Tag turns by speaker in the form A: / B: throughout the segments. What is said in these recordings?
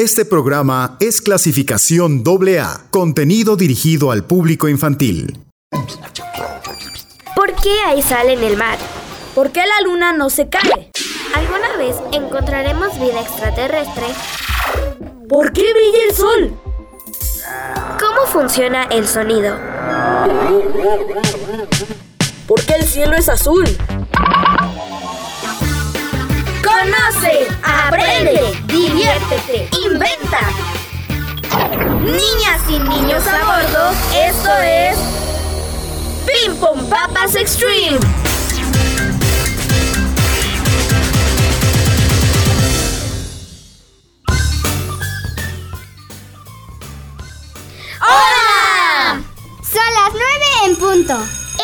A: Este programa es clasificación AA, contenido dirigido al público infantil.
B: ¿Por qué hay sal en el mar?
C: ¿Por qué la luna no se cae?
B: ¿Alguna vez encontraremos vida extraterrestre?
C: ¿Por qué brilla el sol?
B: ¿Cómo funciona el sonido?
C: ¿Por qué el cielo es azul?
D: Conoce, aprende, diviértete, inventa. Niñas y niños a bordo, esto es Ping Pong Papas Extreme.
E: ¡Hola! Son las nueve en punto.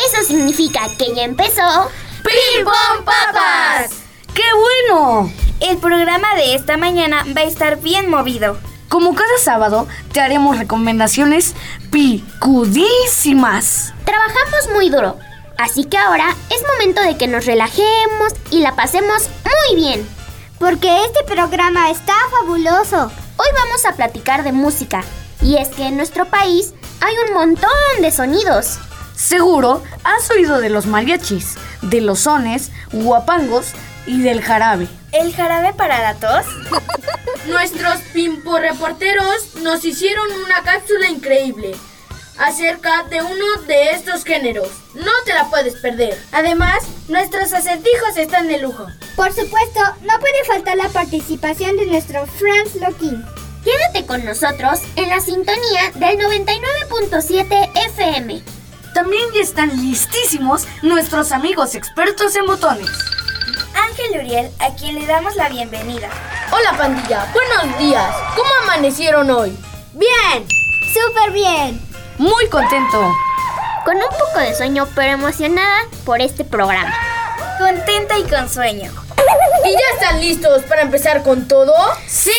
F: Eso significa que ya empezó
D: Ping Pong Papas.
C: ¡Qué bueno!
B: El programa de esta mañana va a estar bien movido.
C: Como cada sábado, te haremos recomendaciones picudísimas.
F: Trabajamos muy duro, así que ahora es momento de que nos relajemos y la pasemos muy bien.
E: Porque este programa está fabuloso.
F: Hoy vamos a platicar de música, y es que en nuestro país hay un montón de sonidos.
C: Seguro has oído de los mariachis, de los sones, guapangos y del jarabe.
B: ¿El jarabe para la tos?
G: Nuestros pimpo reporteros nos hicieron una cápsula increíble acerca de uno de estos géneros. No te la puedes perder. Además, nuestros acertijos están de lujo.
E: Por supuesto, no puede faltar la participación de nuestro Franz Lokin.
F: Quédate con nosotros en la sintonía del 99.7 FM.
C: También ya están listísimos nuestros amigos expertos en botones.
B: Ángel Uriel, a quien le damos la bienvenida.
G: Hola pandilla, buenos días. ¿Cómo amanecieron hoy?
E: Bien. Súper bien.
C: Muy contento.
F: Con un poco de sueño, pero emocionada por este programa.
B: Contenta y con sueño.
G: ¿Y ya están listos para empezar con todo?
C: ¡Sí!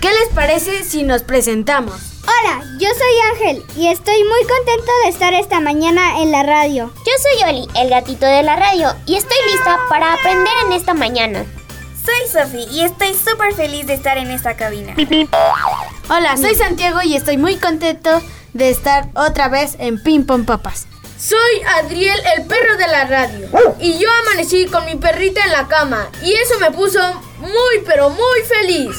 C: ¿Qué les parece si nos presentamos?
E: Hola, yo soy Ángel y estoy muy contento de estar esta mañana en la radio.
F: Yo soy Oli, el gatito de la radio, y estoy lista para aprender en esta mañana.
B: Soy Sofi y estoy súper feliz de estar en esta cabina.
H: Hola, soy Santiago y estoy muy contento de estar otra vez en Ping Pong Papas.
G: Soy Adriel, el perro de la radio. Y yo amanecí con mi perrita en la cama. Y eso me puso muy, pero muy feliz.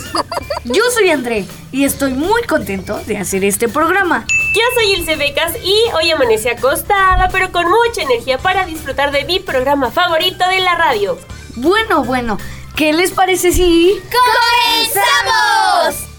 C: Yo soy André y estoy muy contento de hacer este programa.
I: Yo soy Ilse Becas y hoy amanecí acostada, pero con mucha energía para disfrutar de mi programa favorito de la radio.
C: Bueno, bueno, ¿qué les parece si...
D: ¡Comenzamos!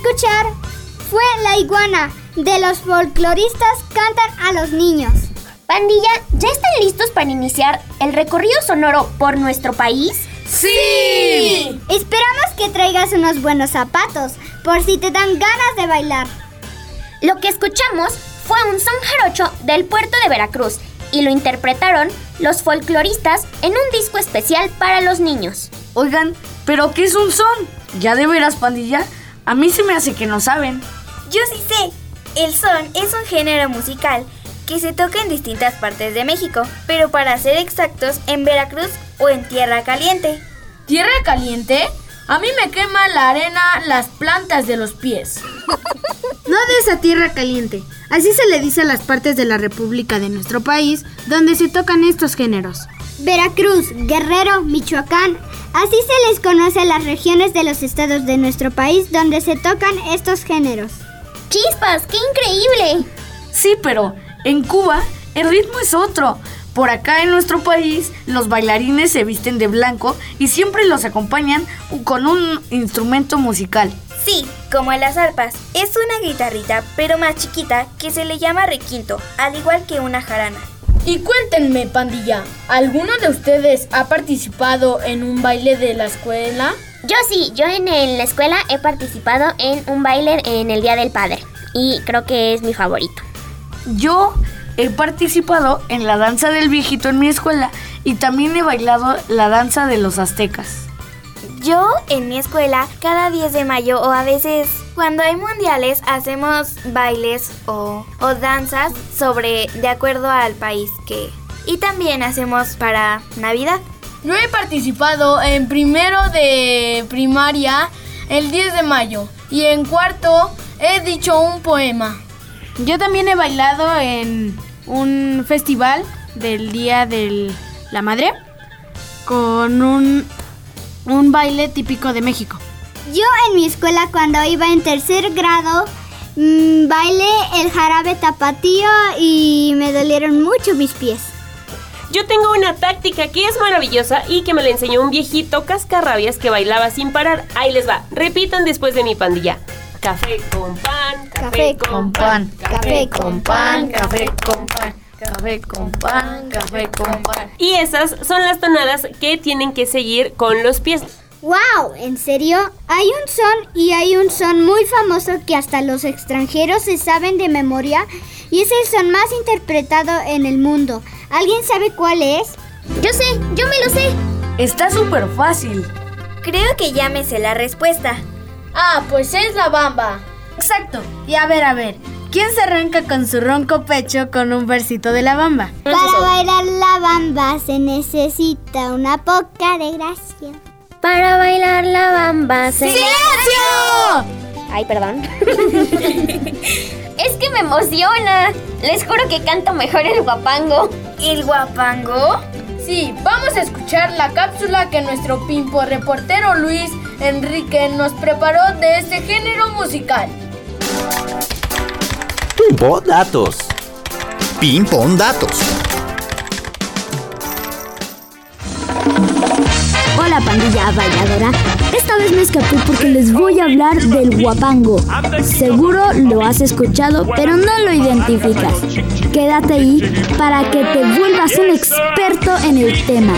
E: Escuchar fue La iguana de los folcloristas cantan a los niños.
F: Pandilla, ¿ya están listos para iniciar el recorrido sonoro por nuestro país?
G: ¡Sí!
E: Esperamos que traigas unos buenos zapatos por si te dan ganas de bailar.
F: Lo que escuchamos fue un son jarocho del puerto de Veracruz y lo interpretaron los folcloristas en un disco especial para los niños.
C: Oigan, ¿pero qué es un son? ¿Ya de veras, pandilla? A mí se me hace que no saben.
B: Yo sí sé. El son es un género musical que se toca en distintas partes de México, pero para ser exactos, en Veracruz o en Tierra Caliente.
G: ¿Tierra caliente? A mí me quema la arena las plantas de los pies.
H: No de esa tierra caliente. Así se le dice a las partes de la República de nuestro país donde se tocan estos géneros.
E: Veracruz, Guerrero, Michoacán. Así se les conoce a las regiones de los estados de nuestro país donde se tocan estos géneros.
F: ¡Chispas! ¡Qué increíble!
C: Sí, pero en Cuba el ritmo es otro. Por acá en nuestro país los bailarines se visten de blanco y siempre los acompañan con un instrumento musical.
B: Sí, como en las arpas. Es una guitarrita, pero más chiquita, que se le llama requinto, al igual que una jarana.
G: Y cuéntenme, pandilla, ¿alguno de ustedes ha participado en un baile de la escuela?
F: Yo sí, yo en, en la escuela he participado en un baile en el Día del Padre y creo que es mi favorito.
C: Yo he participado en la danza del viejito en mi escuela y también he bailado la danza de los aztecas.
B: Yo en mi escuela, cada 10 de mayo o a veces cuando hay mundiales, hacemos bailes o, o danzas sobre de acuerdo al país que... Y también hacemos para Navidad.
G: Yo he participado en primero de primaria el 10 de mayo y en cuarto he dicho un poema.
H: Yo también he bailado en un festival del Día de la Madre con un, un baile típico de México.
E: Yo en mi escuela cuando iba en tercer grado mmm, bailé el jarabe tapatío y me dolieron mucho mis pies.
I: Yo tengo una táctica que es maravillosa y que me la enseñó un viejito cascarrabias que bailaba sin parar. Ahí les va. Repitan después de mi pandilla. Café con pan,
E: Café con
C: pan,
E: café con pan,
C: café con pan, café con pan, café con pan.
I: Y esas son las tonadas que tienen que seguir con los pies.
E: ¡Wow! ¿En serio? Hay un son y hay un son muy famoso que hasta los extranjeros se saben de memoria y es el son más interpretado en el mundo. ¿Alguien sabe cuál es?
F: Yo sé, yo me lo sé.
C: Está súper fácil.
B: Creo que ya me sé la respuesta.
G: Ah, pues es la bamba.
H: Exacto. Y a ver, a ver, ¿quién se arranca con su ronco pecho con un versito de la bamba?
E: Para bailar la bamba se necesita una poca de gracia.
F: Para bailar la bamba.
H: ¡Silencio!
F: Ay, perdón. es que me emociona. Les juro que canto mejor el guapango.
B: ¿El guapango?
G: Sí, vamos a escuchar la cápsula que nuestro pimpo reportero Luis Enrique nos preparó de este género musical.
A: Pimpo Datos. Ping-pong Datos.
J: Hola pandilla bailadora, esta vez me escapé porque les voy a hablar del guapango. Seguro lo has escuchado, pero no lo identificas. Quédate ahí para que te vuelvas un experto en el tema.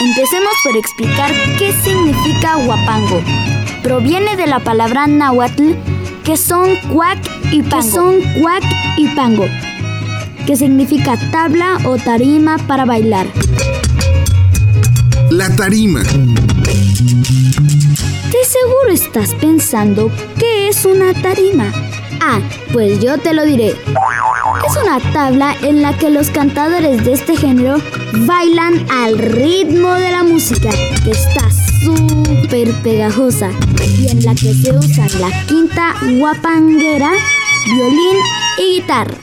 J: Empecemos por explicar qué significa guapango. Proviene de la palabra náhuatl que son cuac y pango, que son cuac y pango, que significa tabla o tarima para bailar.
A: La tarima.
J: De seguro estás pensando qué es una tarima. Ah, pues yo te lo diré. Es una tabla en la que los cantadores de este género bailan al ritmo de la música, que está súper pegajosa, y en la que se usan la quinta guapanguera, violín y guitarra.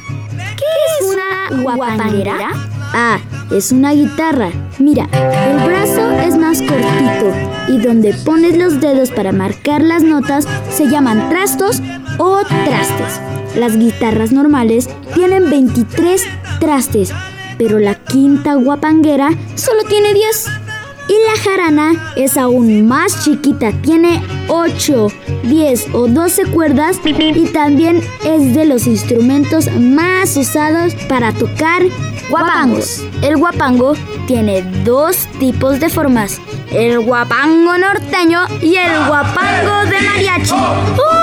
J: ¿Qué es una guapanguera? Ah, es una guitarra. Mira, el brazo es más cortito y donde pones los dedos para marcar las notas se llaman trastos o trastes. Las guitarras normales tienen 23 trastes, pero la quinta guapanguera solo tiene 10. Y la jarana es aún más chiquita, tiene 8, 10 o 12 cuerdas y también es de los instrumentos más usados para tocar guapangos. El guapango tiene dos tipos de formas, el guapango norteño y el guapango de mariachi. ¡Oh,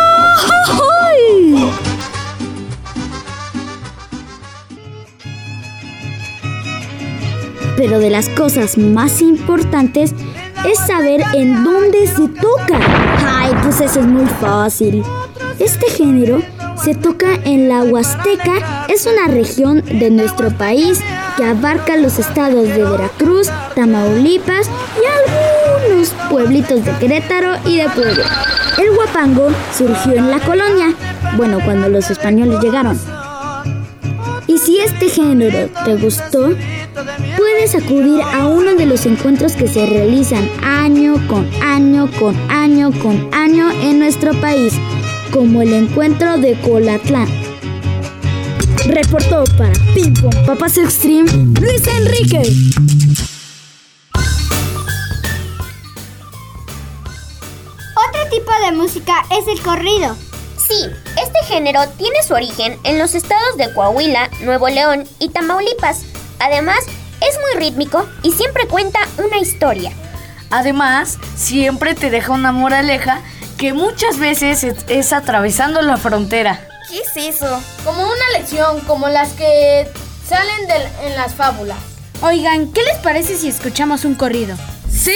J: Pero de las cosas más importantes es saber en dónde se toca. Ay, pues eso es muy fácil. Este género se toca en la Huasteca, es una región de nuestro país que abarca los estados de Veracruz, Tamaulipas y algunos pueblitos de Querétaro y de Puebla. El guapango surgió en la colonia, bueno, cuando los españoles llegaron. Y si este género te gustó, puedes acudir a uno de los encuentros que se realizan año con año con año con año en nuestro país, como el encuentro de Colatlán. Reportó para Ping Pong Papas Extreme Luis Enrique.
E: Otro tipo de música es el corrido.
F: Sí, este género tiene su origen en los estados de Coahuila, Nuevo León y Tamaulipas. Además, es muy rítmico y siempre cuenta una historia.
C: Además, siempre te deja una moraleja que muchas veces es, es atravesando la frontera.
B: ¿Qué es eso?
G: Como una lección, como las que salen en las fábulas.
H: Oigan, ¿qué les parece si escuchamos un corrido?
G: ¡Sí!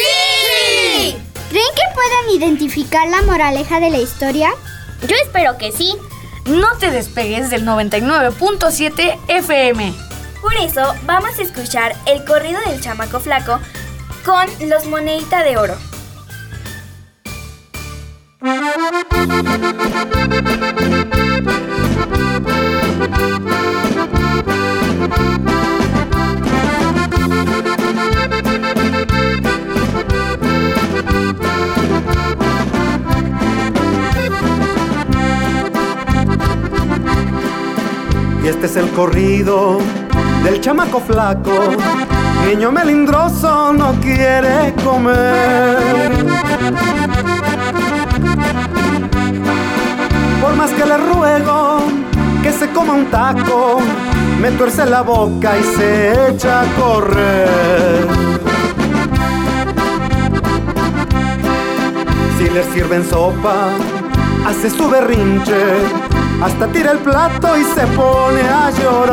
E: ¿Creen que puedan identificar la moraleja de la historia?
F: Yo espero que sí.
C: No te despegues del 99.7 FM.
B: Por eso vamos a escuchar el corrido del chamaco flaco con los monedita de oro.
K: Y este es el corrido del chamaco flaco. Niño melindroso no quiere comer. Por más que le ruego que se coma un taco, me tuerce la boca y se echa a correr. Si le sirven sopa, hace su berrinche, hasta tira el plato y se pone a llorar.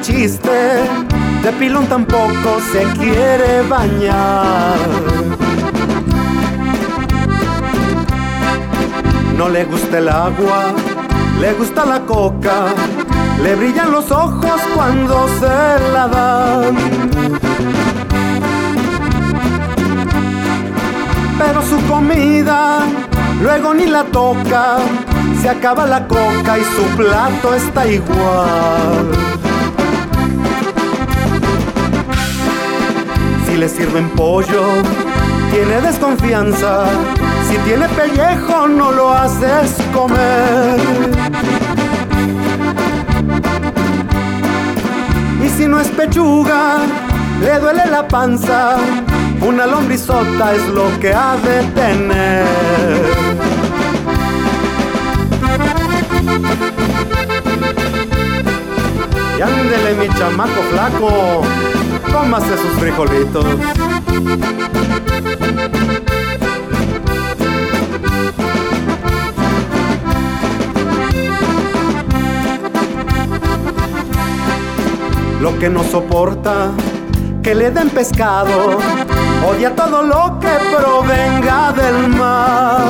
K: Chiste, de pilón tampoco se quiere bañar. No le gusta el agua, le gusta la coca, le brillan los ojos cuando se la dan. Pero su comida luego ni la toca, se acaba la coca y su plato está igual. Le sirven pollo, tiene desconfianza. Si tiene pellejo, no lo haces comer. Y si no es pechuga, le duele la panza. Una lombrizota es lo que ha de tener. Y ándele mi chamaco flaco, cómase sus frijolitos. Lo que no soporta, que le den pescado, odia todo lo que provenga del mar.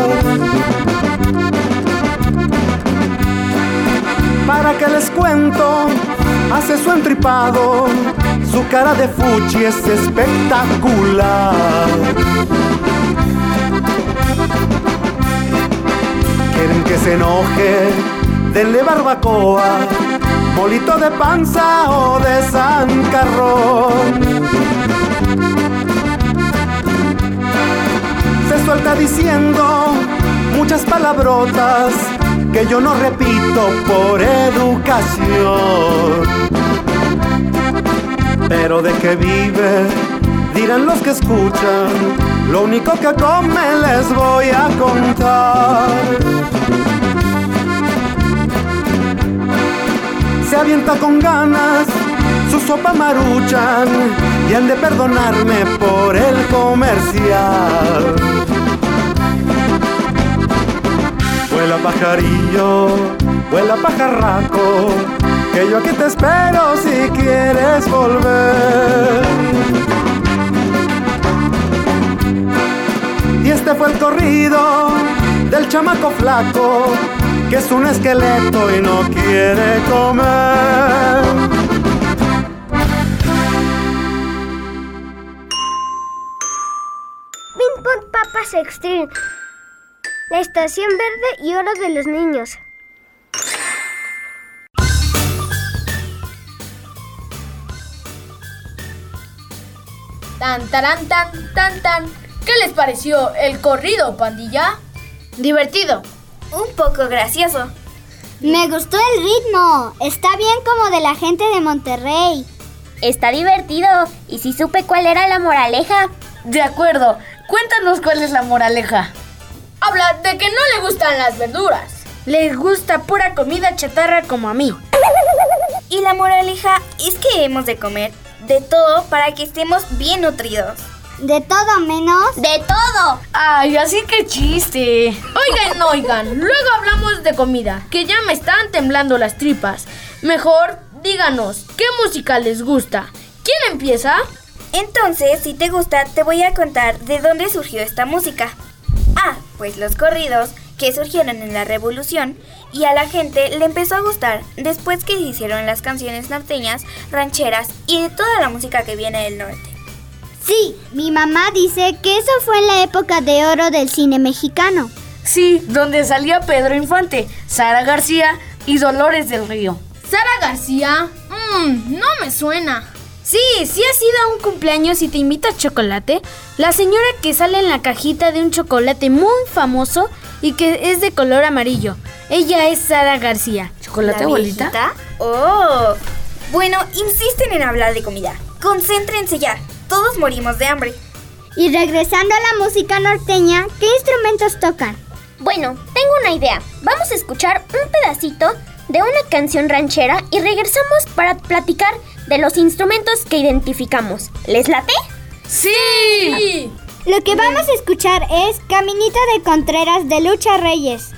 K: ¿Para que les cuento? Hace su entripado, cara de fuchi es espectacular. Quieren que se enoje, denle barbacoa, molito de panza o de zancarrón. Se suelta diciendo muchas palabrotas que yo no repito por educación. Pero de qué vive, dirán los que escuchan, lo único que come les voy a contar. Se avienta con ganas su sopa maruchan y han de perdonarme por el comercial. Vuela pajarillo, vuela pajarraco, que yo aquí te espero si quieres volver. Y este fue el corrido del chamaco flaco, que es un esqueleto y no quiere comer.
L: Ping Pong Papas Extreme. La estación verde y oro de los niños.
G: Tan, taran, tan, tan, tan. ¿Qué les pareció el corrido, pandilla?
H: Divertido.
B: Un poco gracioso.
E: Me gustó el ritmo. Está bien como de la gente de Monterrey.
F: Está divertido. Y si supe cuál era la moraleja.
C: De acuerdo. Cuéntanos cuál es la moraleja.
G: Habla de que no le gustan las verduras.
H: Les gusta pura comida chatarra como a mí.
B: Y la moraleja es que hemos de comer de todo para que estemos bien nutridos.
E: De todo menos.
F: De todo.
C: Ay, así que chiste.
G: Oigan, oigan, luego hablamos de comida, que ya me están temblando las tripas. Mejor díganos, ¿qué música les gusta? ¿Quién empieza?
B: Entonces, si te gusta, te voy a contar de dónde surgió esta música. Ah, pues los corridos que surgieron en la revolución y a la gente le empezó a gustar después que se hicieron las canciones norteñas, rancheras y de toda la música que viene del norte.
E: Sí, mi mamá dice que eso fue en la época de oro del cine mexicano.
C: Sí, donde salía Pedro Infante, Sara García y Dolores del Río.
G: ¿Sara García? Mmm, no me suena.
H: Sí, sí has ido a un cumpleaños y te invita a chocolate. La señora que sale en la cajita de un chocolate muy famoso y que es de color amarillo. Ella es Sara García.
C: ¿Chocolate,
B: ¿La
C: abuelita?
B: viejita? Oh. Bueno, insisten en hablar de comida. Concéntrense ya. Todos morimos de hambre.
E: Y regresando a la música norteña, ¿qué instrumentos tocan?
F: Bueno, tengo una idea. Vamos a escuchar un pedacito de una canción ranchera y regresamos para platicar de los instrumentos que identificamos. ¿Les late?
C: ¡Sí!
E: Lo que vamos a escuchar es Caminito de Contreras de Lucha Reyes.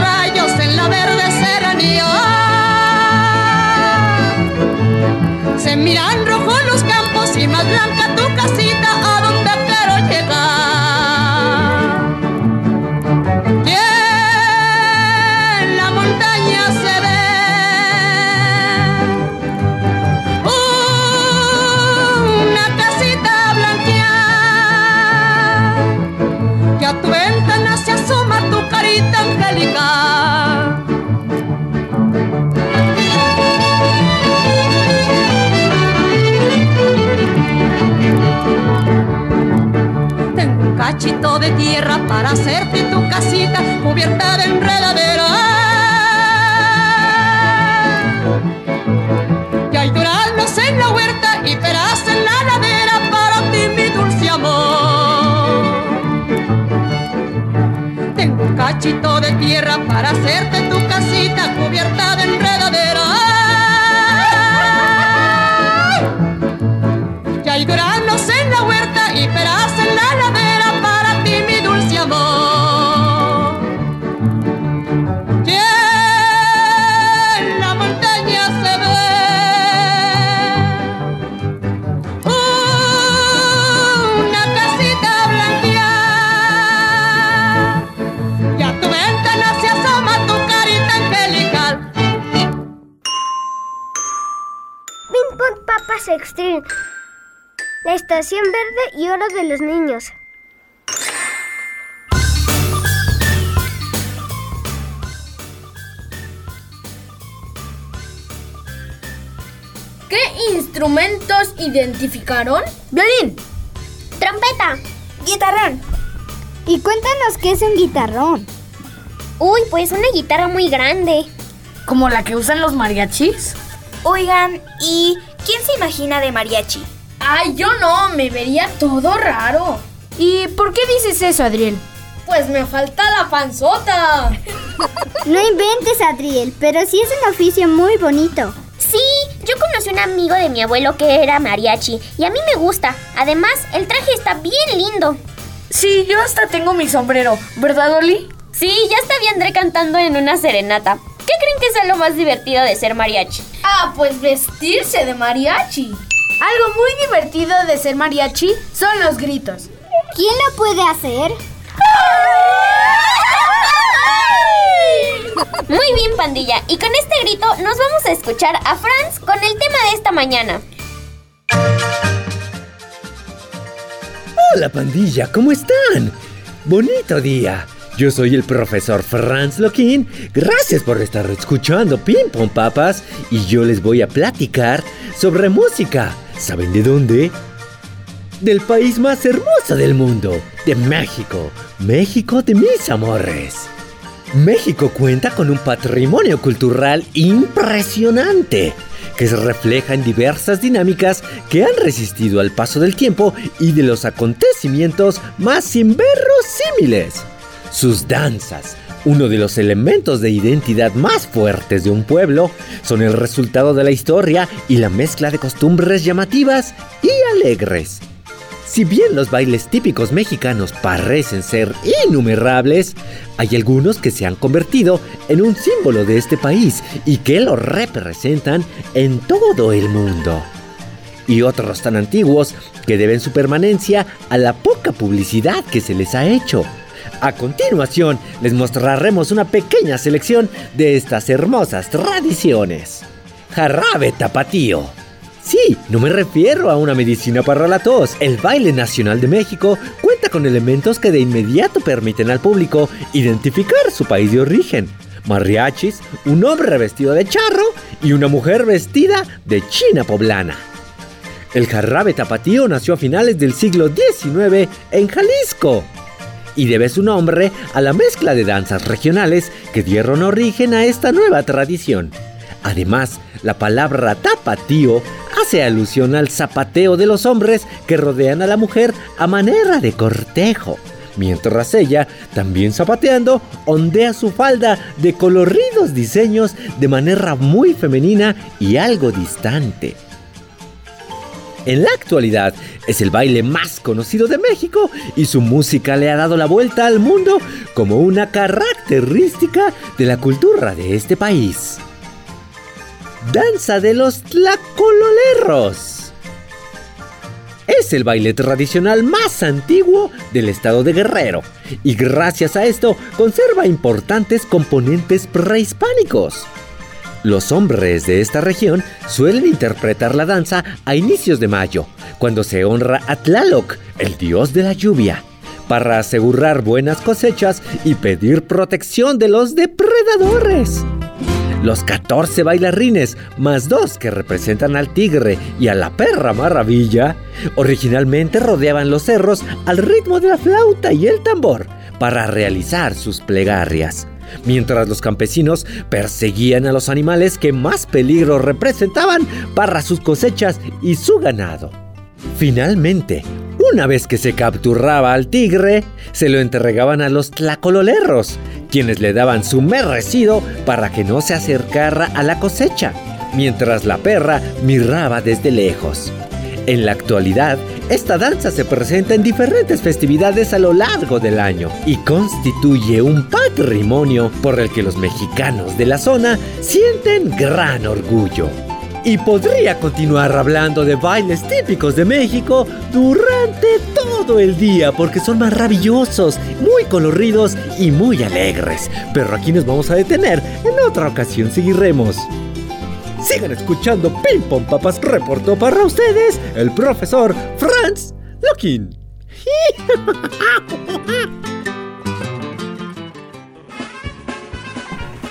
M: Rayos en la verde serranía. Se miran rojo los campos y más blanca tu casita para hacerte tu casita cubierta de enredadera. Y hay duranos en la huerta y peras en la ladera para ti, mi dulce amor. Tengo un cachito de tierra para hacerte tu casita cubierta de
L: Extreme. La estación verde y oro de los niños.
G: ¿Qué instrumentos identificaron?
H: Violín.
F: Trompeta.
B: Guitarrón.
E: Y cuéntanos qué es un guitarrón.
F: Uy, pues una guitarra muy grande.
C: ¿Como la que usan los mariachis?
B: Oigan, ¿y quién se imagina de mariachi?
G: Ay, yo no, me vería todo raro.
H: ¿Y por qué dices eso, Adriel?
G: Pues me falta la panzota.
E: No inventes, Adriel, pero sí es un oficio muy bonito.
F: Sí, yo conocí un amigo de mi abuelo que era mariachi y a mí me gusta. Además, el traje está bien lindo.
C: Sí, yo hasta tengo mi sombrero, ¿verdad, Oli?
F: Sí, ya está a André cantando en una serenata. ¿Qué creen que sea lo más divertido de ser mariachi?
G: Ah, pues vestirse de mariachi.
H: Algo muy divertido de ser mariachi son los gritos.
E: ¿Quién lo puede hacer?
F: Muy bien, pandilla. Y con este grito nos vamos a escuchar a Franz con el tema de esta mañana.
N: Hola pandilla, ¿cómo están? Bonito día. Yo soy el profesor Franz Loquín. Gracias por estar escuchando Ping Pong Papas y yo les voy a platicar sobre música. ¿Saben de dónde? Del país más hermoso del mundo, de México. México de mis amores. México cuenta con un patrimonio cultural impresionante que se refleja en diversas dinámicas que han resistido al paso del tiempo y de los acontecimientos más inverosímiles. Sus danzas, uno de los elementos de identidad más fuertes de un pueblo, son el resultado de la historia y la mezcla de costumbres llamativas y alegres. Si bien los bailes típicos mexicanos parecen ser innumerables, hay algunos que se han convertido en un símbolo de este país y que lo representan en todo el mundo. Y otros tan antiguos que deben su permanencia a la poca publicidad que se les ha hecho. A continuación, les mostraremos una pequeña selección de estas hermosas tradiciones. Jarabe tapatío. Sí, no me refiero a una medicina para la tos. El baile nacional de México cuenta con elementos que de inmediato permiten al público identificar su país de origen. Mariachis, un hombre vestido de charro y una mujer vestida de china poblana. El jarabe tapatío nació a finales del siglo XIX en Jalisco y debe su nombre a la mezcla de danzas regionales que dieron origen a esta nueva tradición. Además, la palabra tapatío hace alusión al zapateo de los hombres que rodean a la mujer a manera de cortejo, mientras ella, también zapateando, ondea su falda de coloridos diseños de manera muy femenina y algo distante. En la actualidad es el baile más conocido de México y su música le ha dado la vuelta al mundo como una característica de la cultura de este país. Danza de los Tlacololerros. Es el baile tradicional más antiguo del estado de Guerrero y gracias a esto conserva importantes componentes prehispánicos. Los hombres de esta región suelen interpretar la danza a inicios de mayo, cuando se honra a Tlaloc, el dios de la lluvia, para asegurar buenas cosechas y pedir protección de los depredadores. Los 14 bailarines, más dos que representan al tigre y a la perra maravilla, originalmente rodeaban los cerros al ritmo de la flauta y el tambor, para realizar sus plegarias, mientras los campesinos perseguían a los animales que más peligro representaban para sus cosechas y su ganado. Finalmente, una vez que se capturaba al tigre, se lo entregaban a los tlacololerros, quienes le daban su merecido para que no se acercara a la cosecha, mientras la perra miraba desde lejos. En la actualidad, esta danza se presenta en diferentes festividades a lo largo del año y constituye un patrimonio por el que los mexicanos de la zona sienten gran orgullo. Y podría continuar hablando de bailes típicos de México durante todo el día porque son maravillosos, muy coloridos y muy alegres. Pero aquí nos vamos a detener, en otra ocasión seguiremos. Sigan escuchando Ping Pong Papas reportó para ustedes el profesor Franz Lokin.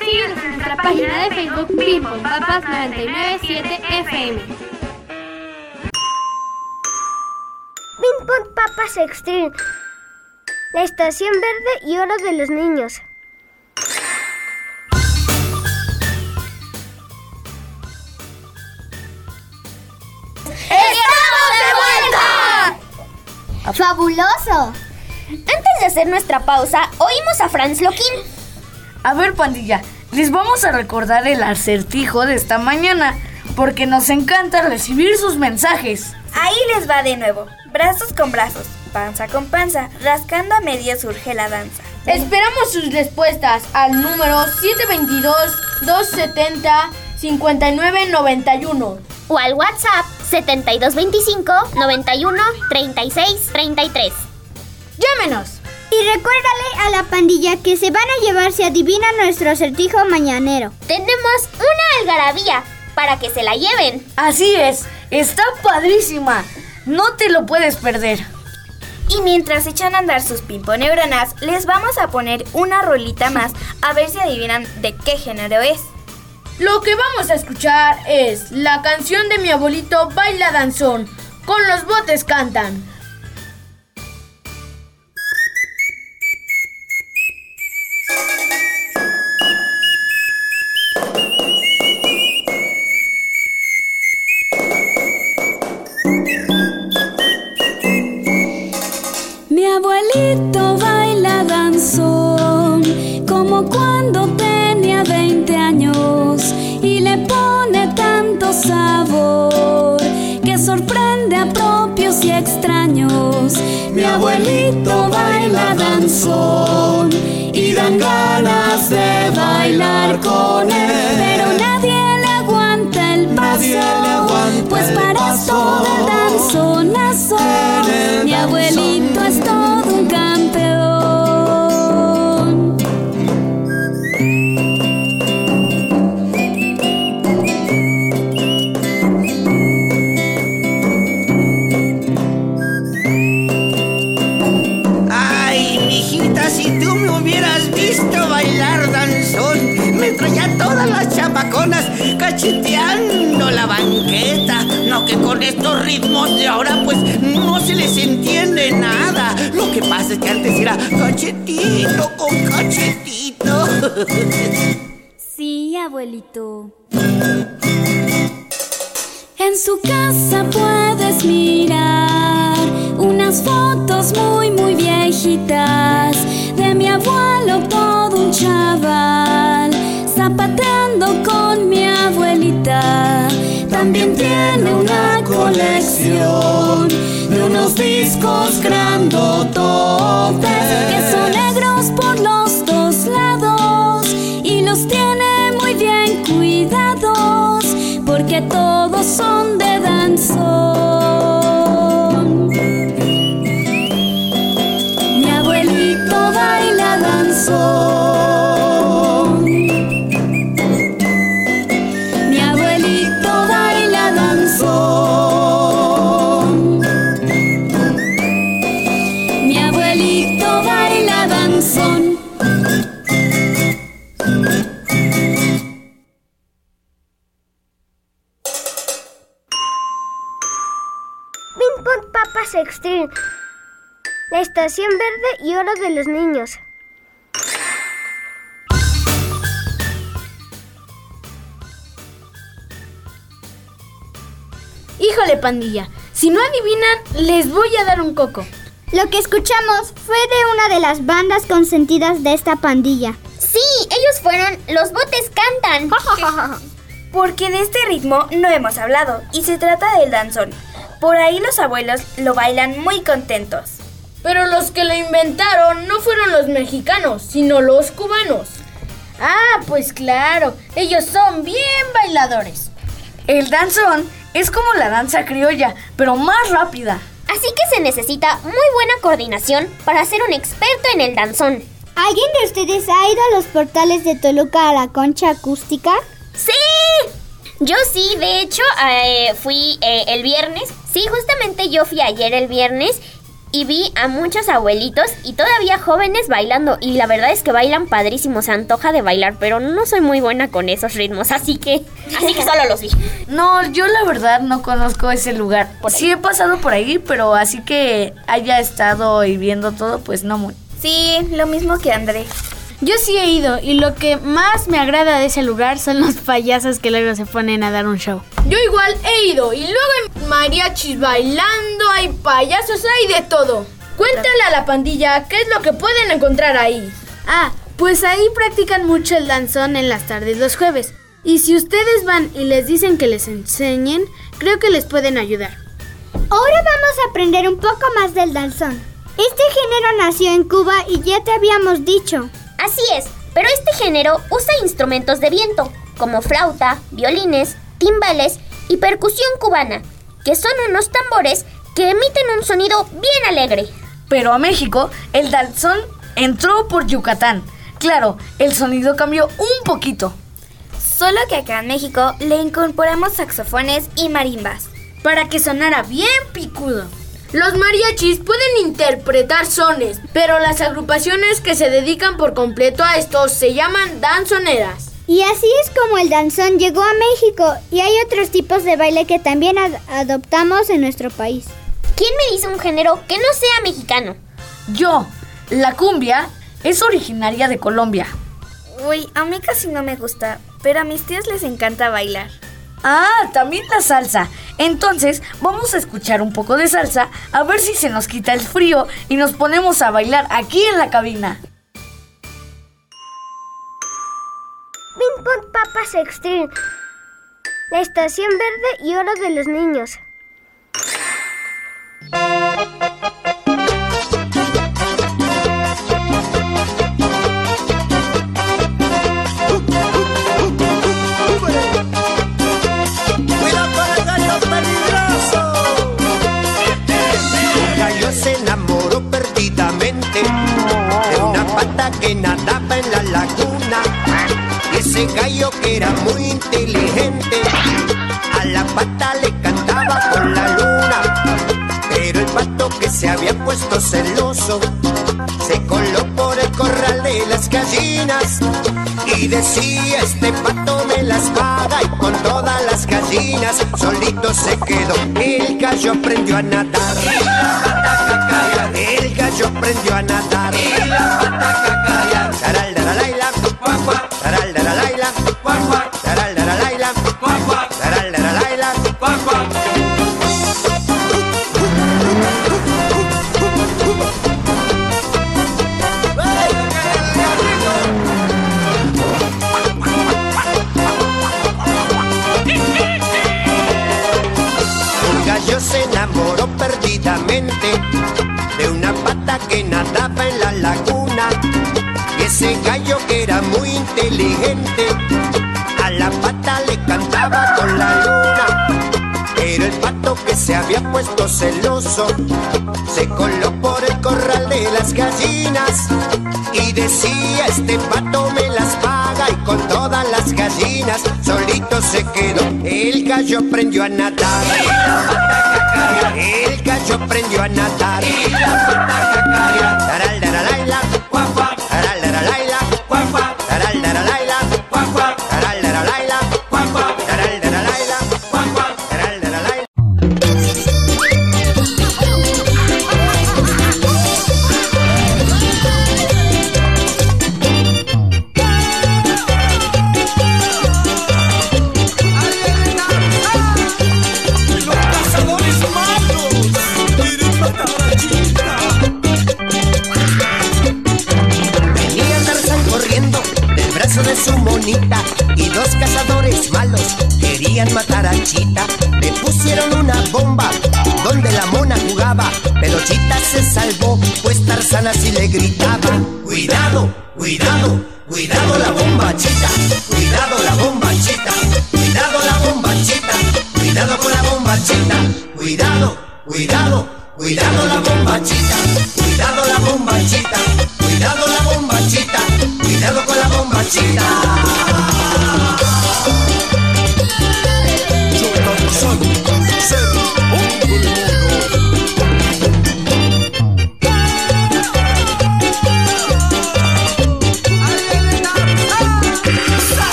O: Síguenos en nuestra página de Facebook Ping Pong Papas 997 FM.
L: Ping Pong Papas Extreme. La estación verde y oro de los niños.
E: ¡Fabuloso!
F: Antes de hacer nuestra pausa, oímos a Franz Loquín.
C: A ver, pandilla, les vamos a recordar el acertijo de esta mañana, porque nos encanta recibir sus mensajes.
B: Ahí les va de nuevo. Brazos con brazos, panza con panza, rascando a medio surge la danza.
G: Esperamos sus respuestas al número 722-270-5991
F: o al WhatsApp 7225 91 36 33.
G: Llámenos.
E: Y recuérdale a la pandilla que se van a llevar si adivina nuestro acertijo mañanero.
F: Tenemos una algarabía para que se la lleven.
C: Así es, está padrísima. No te lo puedes perder.
B: Y mientras echan a andar sus pimponeuronas, les vamos a poner una rolita más a ver si adivinan de qué género es.
G: Lo que vamos a escuchar es la canción de mi abuelito Baila Danzón. Con los botes cantan.
P: También tiene una colección de unos discos grandototes que son negros por los dos lados y los tiene muy bien cuidados porque todos son de danzón. Mi abuelito baila danzón.
L: Estación verde y oro de los niños.
H: Híjole, pandilla. Si no adivinan, les voy a dar un coco.
E: Lo que escuchamos fue de una de las bandas consentidas de esta pandilla.
F: Sí, ellos fueron Los Botes Cantan.
B: Porque de este ritmo no hemos hablado y se trata del danzón. Por ahí los abuelos lo bailan muy contentos.
G: Pero los que lo inventaron no fueron los mexicanos, sino los cubanos.
H: Ah, pues claro, ellos son bien bailadores.
C: El danzón es como la danza criolla, pero más rápida.
F: Así que se necesita muy buena coordinación para ser un experto en el danzón.
E: ¿Alguien de ustedes ha ido a los portales de Toluca a la concha acústica?
F: ¡Sí! Yo sí, de hecho, eh, fui eh, el viernes. Sí, justamente yo fui ayer el viernes y vi a muchos abuelitos y todavía jóvenes bailando. Y la verdad es que bailan padrísimo, se antoja de bailar, pero no soy muy buena con esos ritmos, así que, así que solo los vi.
C: No, yo la verdad no conozco ese lugar. Sí he pasado por ahí, pero así que haya estado y viendo todo, pues no muy.
B: Sí, lo mismo que André.
H: Yo sí he ido y lo que más me agrada de ese lugar son los payasos que luego se ponen a dar un show.
G: Yo igual he ido y luego hay mariachis bailando, hay payasos, hay de todo. Cuéntale a la pandilla qué es lo que pueden encontrar ahí.
H: Ah, pues ahí practican mucho el danzón en las tardes los jueves. Y si ustedes van y les dicen que les enseñen, creo que les pueden ayudar.
E: Ahora vamos a aprender un poco más del danzón. Este género nació en Cuba y ya te habíamos dicho.
F: Así es, pero este género usa instrumentos de viento, como flauta, violines, timbales y percusión cubana, que son unos tambores que emiten un sonido bien alegre.
C: Pero a México, el danzón entró por Yucatán. Claro, el sonido cambió un poquito.
B: Solo que acá en México le incorporamos saxofones y marimbas.
H: Para que sonara bien picudo.
G: Los mariachis pueden interpretar sones, pero las agrupaciones que se dedican por completo a estos se llaman danzoneras.
E: Y así es como el danzón llegó a México y hay otros tipos de baile que también ad- adoptamos en nuestro país.
F: ¿Quién me dice un género que no sea mexicano?
C: Yo, la cumbia es originaria de Colombia.
B: Uy, a mí casi no me gusta, pero a mis tíos les encanta bailar.
C: Ah, también la salsa. Entonces, vamos a escuchar un poco de salsa a ver si se nos quita el frío y nos ponemos a bailar aquí en la cabina.
L: Ping Pong Papas Extreme. La estación verde y oro de los niños.
Q: Que nadaba en la laguna. Ese gallo que era muy inteligente, a la pata le cantaba con la luna. Se había puesto celoso se coló por el corral de las gallinas y decía este pato me las paga y con todas las gallinas solito se quedó. El gallo aprendió a nadar. El gallo aprendió a nadar. Daralaila, taral, de una pata que nadaba en la laguna. Y ese gallo que era muy inteligente, a la pata le cantaba con la luna. Pero el pato que se había puesto celoso se coló por el corral de las gallinas y decía este pato me las paga solito se quedó. El gallo aprendió a nadar. El gallo aprendió a nadar. Así le gritaba. Cuidado, cuidado, cuidado la bomba Chita, cuidado la bomba Chita, cuidado la bomba Chita, cuidado con la bomba Chita, cuidado, cuidado, cuidado la bomba Chita, cuidado la bomba Chita,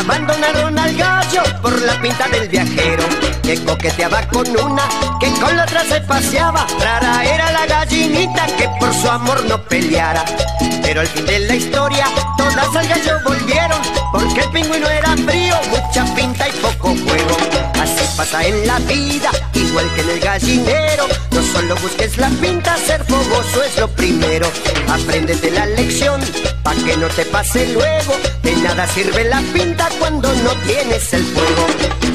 Q: abandonaron al gallo por la pinta del viajero, que coqueteaba con una, que con la otra se paseaba. Rara era la gallinita que por su amor no peleara. Pero al fin de la historia, todas al gallo volvieron, porque el pingüino era frío, mucha pinta y poco juego. Pasa en la vida, igual que en el gallinero. No solo busques la pinta, ser fogoso es lo primero. Apréndete la lección, pa' que no te pase luego. De nada sirve la pinta cuando no tienes el fuego.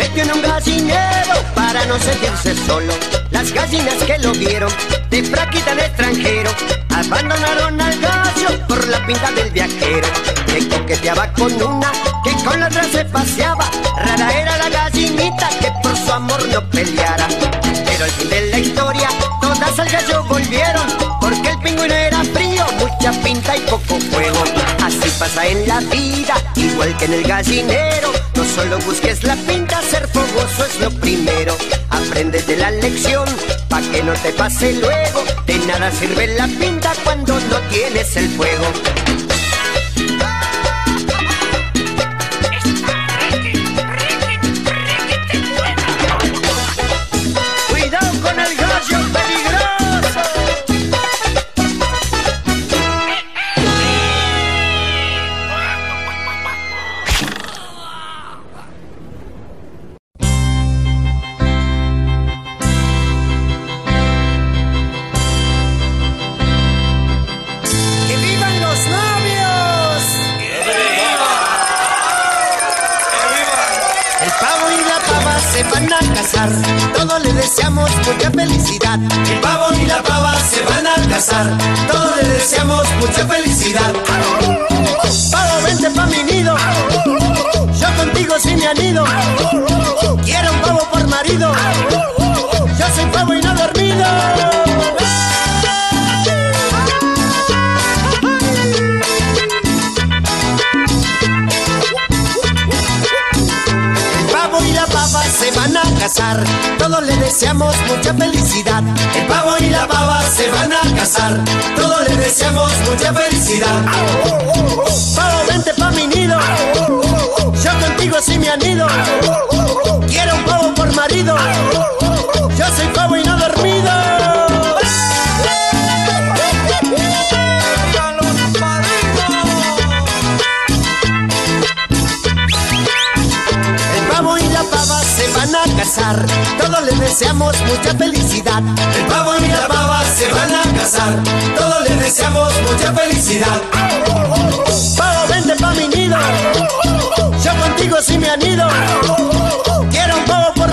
Q: Metió en un gallinero para no sentirse solo. Las gallinas que lo vieron, de fraqui tan extranjero, abandonaron al gallo por la pinta del viajero, que coqueteaba con una, que con la otra se paseaba. Rara era la gallinita que por su amor no peleara. Pero al fin de la historia, todas al gallo volvieron, porque el pingüino era frío, mucha pinta y poco fuego. Así pasa en la vida, igual que en el gallinero. No solo busques la pinta, ser fogoso es lo primero. Apréndete la lección, pa' que no te pase luego. De nada sirve la pinta cuando no tienes el fuego.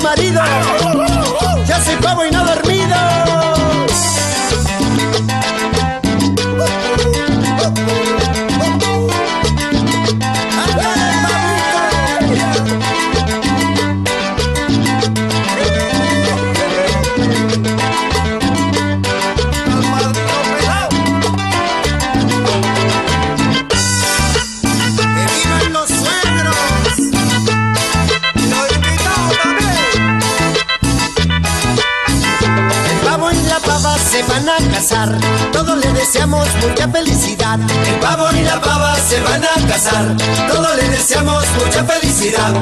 Q: Marido, yo soy pavo y no todos le deseamos mucha felicidad. El pavo y la pava se van a casar, todos les deseamos mucha felicidad.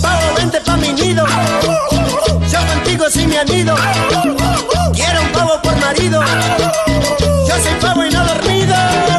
R: Pavo,
Q: vente pa' mi nido, yo contigo sí me anido. Quiero un pavo por marido, yo soy pavo y no dormido.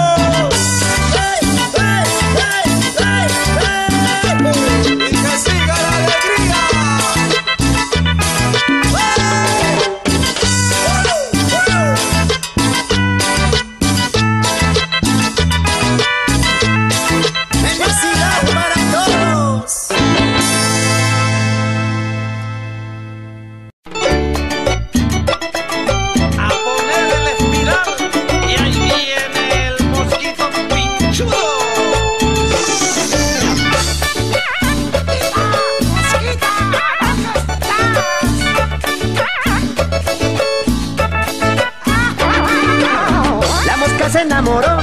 Q: Enamoró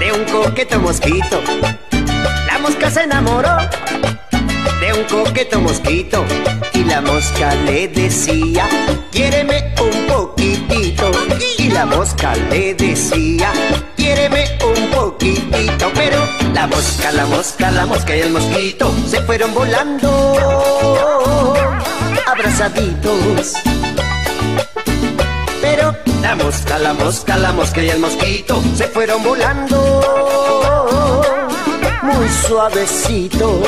Q: de un coqueto mosquito. La mosca se enamoró de un coqueto mosquito. Y la mosca le decía, quiéreme un poquitito. Y la mosca le decía, quiéreme un poquitito. Pero la mosca, la mosca, la mosca y el mosquito se fueron volando abrazaditos. La mosca, la mosca, la mosca y el mosquito se fueron volando muy suavecito.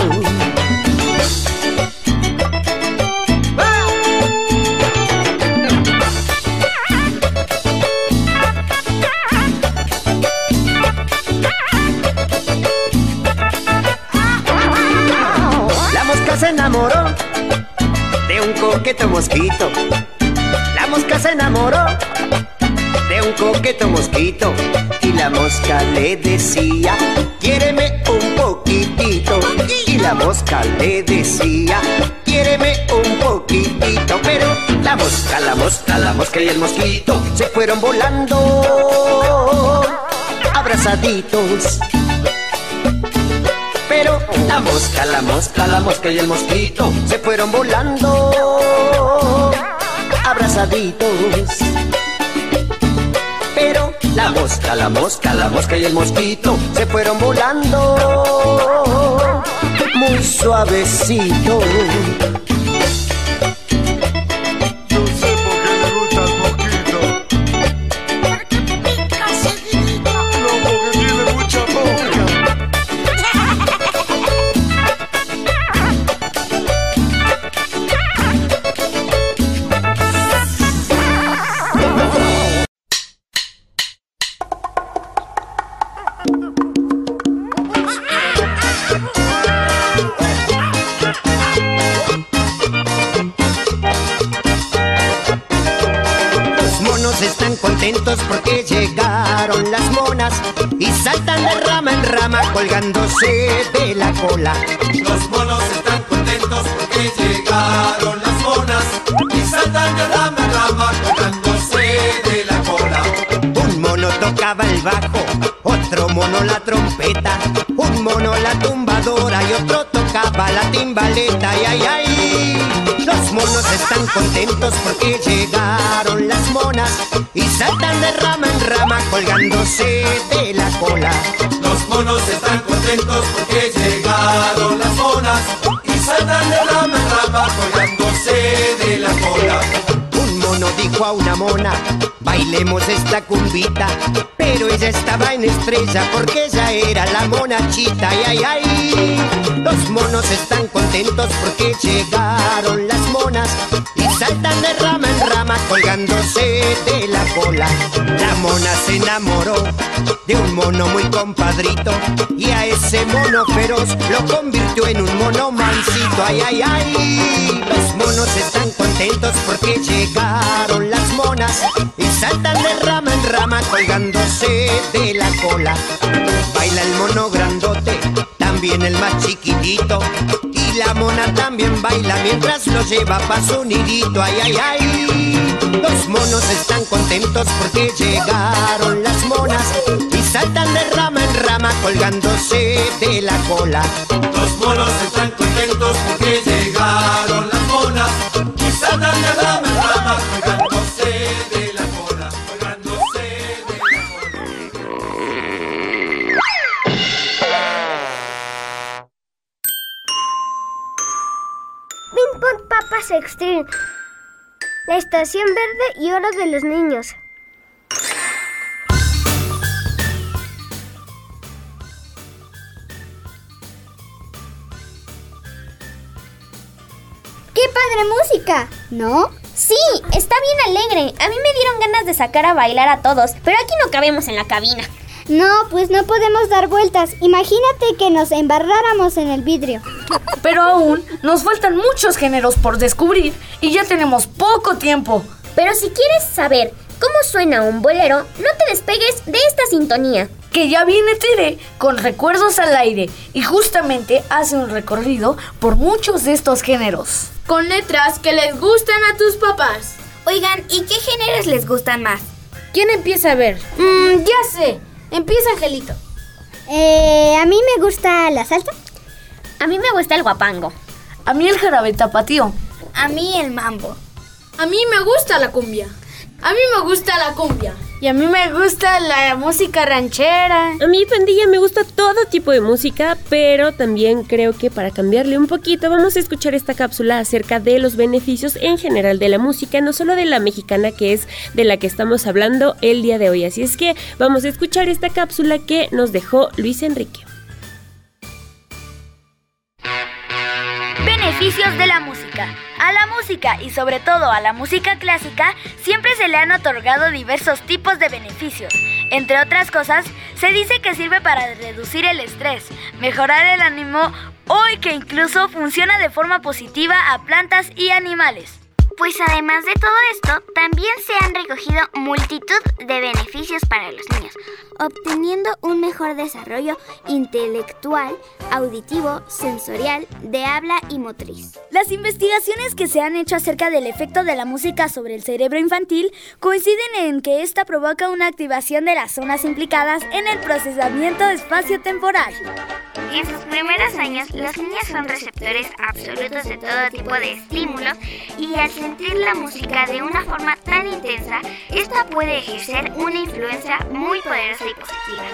Q: La mosca se enamoró de un coqueto mosquito. La mosca se enamoró de un coqueto mosquito y la mosca le decía, quiéreme un poquitito. Y la mosca le decía, quiéreme un poquitito. Pero la mosca, la mosca, la mosca y el mosquito se fueron volando abrazaditos. Pero la mosca, la mosca, la mosca y el mosquito se fueron volando abrazaditos. La mosca, la mosca, la mosca y el mosquito se fueron volando muy suavecito. De la cola.
R: Los monos están contentos porque llegaron las monas y saltan de rama en rama colgándose de la cola.
Q: Un mono tocaba el bajo, otro mono la trompeta, un mono la tumbadora y otro tocaba la timbaleta. ¡Ay, ay, ay! Los monos están contentos porque llegaron las monas y saltan de rama en rama colgándose de la cola.
R: Los monos están contentos porque llegaron las monas y saltan de rama en rama colgándose de la cola.
Q: Un mono dijo a una mona, bailemos esta cumbita. Pero ella estaba en estrella porque ella era la monachita. Ay, ay, ay. Los monos están contentos porque llegaron las monas y saltan de rama en rama colgándose de la cola. La mona se enamoró de un mono muy compadrito y a ese mono feroz lo convirtió en un mono mansito. Ay, ay, ay. Los monos están contentos porque llegaron las monas y saltan de rama en rama colgándose de la cola. Baila el mono grandote, también el más chiquitito. Y la mona también baila mientras lo lleva pa' su nidito. Ay, ay, ay. Los monos están contentos porque llegaron las monas y saltan de rama en rama colgándose de la cola.
R: Los monos están contentos porque llegaron las monas y saltan de rama en rama colgándose
L: Papas Extreme. La estación verde y oro de los niños.
E: ¡Qué padre música! ¿No?
F: Sí, está bien alegre. A mí me dieron ganas de sacar a bailar a todos, pero aquí no cabemos en la cabina.
E: No, pues no podemos dar vueltas. Imagínate que nos embarráramos en el vidrio.
C: Pero aún nos faltan muchos géneros por descubrir y ya tenemos poco tiempo.
F: Pero si quieres saber cómo suena un bolero, no te despegues de esta sintonía.
C: Que ya viene Tere con recuerdos al aire y justamente hace un recorrido por muchos de estos géneros.
G: Con letras que les gustan a tus papás.
S: Oigan, ¿y qué géneros les gustan más?
H: ¿Quién empieza a ver?
G: Mmm, ya sé. Empieza Angelito.
E: Eh, a mí me gusta la salsa.
F: A mí me gusta el guapango.
C: A mí el jarabe tapatío.
S: A mí el mambo.
G: A mí me gusta la cumbia. A mí me gusta la cumbia.
H: Y a mí me gusta la música ranchera.
I: A mí, pandilla, me gusta todo tipo de música, pero también creo que para cambiarle un poquito vamos a escuchar esta cápsula acerca de los beneficios en general de la música, no solo de la mexicana que es de la que estamos hablando el día de hoy. Así es que vamos a escuchar esta cápsula que nos dejó Luis Enrique.
J: Beneficios de la música. A la música y sobre todo a la música clásica siempre se le han otorgado diversos tipos de beneficios. Entre otras cosas, se dice que sirve para reducir el estrés, mejorar el ánimo o que incluso funciona de forma positiva a plantas y animales.
S: Pues además de todo esto, también se han recogido multitud de beneficios para los niños, obteniendo un mejor desarrollo intelectual, auditivo, sensorial, de habla y motriz.
J: Las investigaciones que se han hecho acerca del efecto de la música sobre el cerebro infantil coinciden en que esta provoca una activación de las zonas implicadas en el procesamiento espacio-temporal.
S: En sus primeros años, los niños son receptores absolutos de todo tipo de estímulos y al sentir la música de una forma tan intensa, esta puede ejercer una influencia muy poderosa y positiva.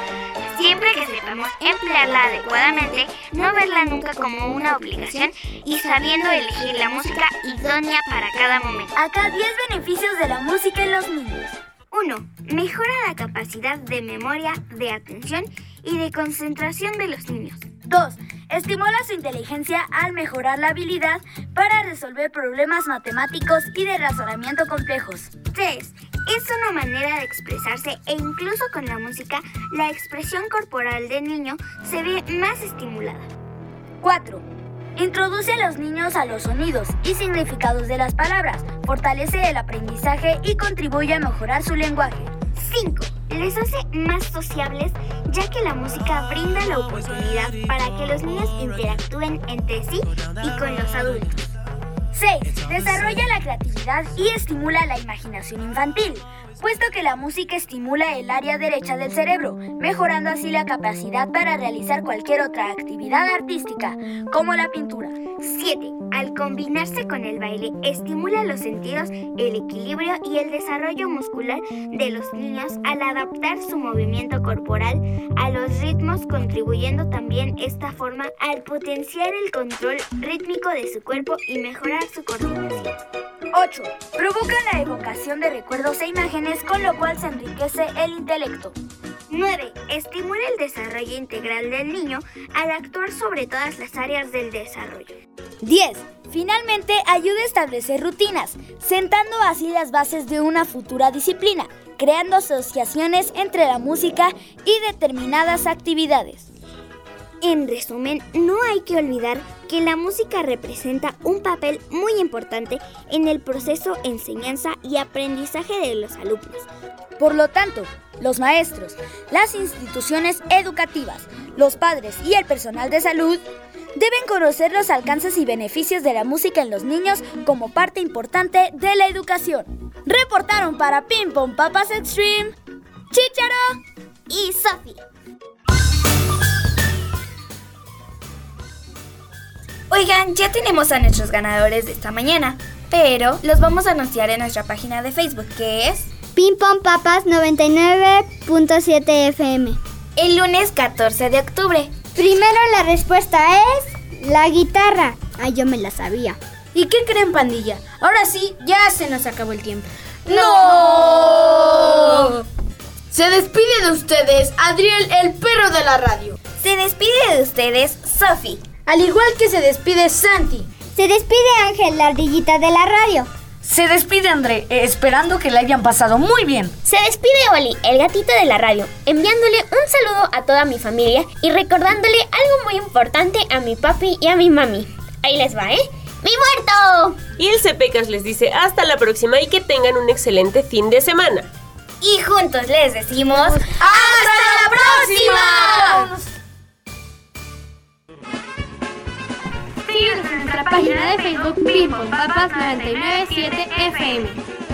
S: Siempre que sepamos emplearla adecuadamente, no verla nunca como una obligación y sabiendo elegir la música idónea para cada momento.
J: Acá 10 beneficios de la música en los niños.
S: 1. Mejora la capacidad de memoria, de atención y de concentración de los niños.
J: 2. Estimula su inteligencia al mejorar la habilidad para resolver problemas matemáticos y de razonamiento complejos.
S: 3. Es una manera de expresarse e incluso con la música, la expresión corporal del niño se ve más estimulada.
J: 4. Introduce a los niños a los sonidos y significados de las palabras, fortalece el aprendizaje y contribuye a mejorar su lenguaje.
S: 5. Les hace más sociables ya que la música brinda la oportunidad para que los niños interactúen entre sí y con los adultos.
J: 6. Desarrolla la creatividad y estimula la imaginación infantil, puesto que la música estimula el área derecha del cerebro, mejorando así la capacidad para realizar cualquier otra actividad artística, como la pintura.
S: 7. Al combinarse con el baile, estimula los sentidos, el equilibrio y el desarrollo muscular de los niños al adaptar su movimiento corporal a los ritmos, contribuyendo también esta forma al potenciar el control rítmico de su cuerpo y mejorar su coordinación.
J: 8. Provoca la evocación de recuerdos e imágenes con lo cual se enriquece el intelecto.
S: 9. Estimula el desarrollo integral del niño al actuar sobre todas las áreas del desarrollo.
J: 10. Finalmente, ayuda a establecer rutinas, sentando así las bases de una futura disciplina, creando asociaciones entre la música y determinadas actividades.
S: En resumen, no hay que olvidar que la música representa un papel muy importante en el proceso enseñanza y aprendizaje de los alumnos.
J: Por lo tanto, los maestros, las instituciones educativas, los padres y el personal de salud deben conocer los alcances y beneficios de la música en los niños como parte importante de la educación. Reportaron para Ping Pong Papas Extreme, Chicharo
S: y Sofía. Oigan, ya tenemos a nuestros ganadores de esta mañana, pero los vamos a anunciar en nuestra página de Facebook, que es
E: Ping Pong Papas 99.7 FM.
S: El lunes 14 de octubre.
E: Primero la respuesta es la guitarra. Ay, yo me la sabía.
H: ¿Y qué creen, pandilla? Ahora sí, ya se nos acabó el tiempo.
G: ¡No! Se despide de ustedes Adriel, el perro de la radio.
S: Se despide de ustedes Sophie.
H: Al igual que se despide Santi.
E: Se despide Ángel, la ardillita de la radio.
C: Se despide André, eh, esperando que la hayan pasado muy bien.
F: Se despide Oli, el gatito de la radio, enviándole un saludo a toda mi familia y recordándole algo muy importante a mi papi y a mi mami. Ahí les va, ¿eh? ¡Mi muerto!
I: Y el Cepecas les dice hasta la próxima y que tengan un excelente fin de semana.
S: Y juntos les decimos
G: ¡Hasta la próxima!
O: Síguenos en nuestra página de Facebook Papas 997 FM.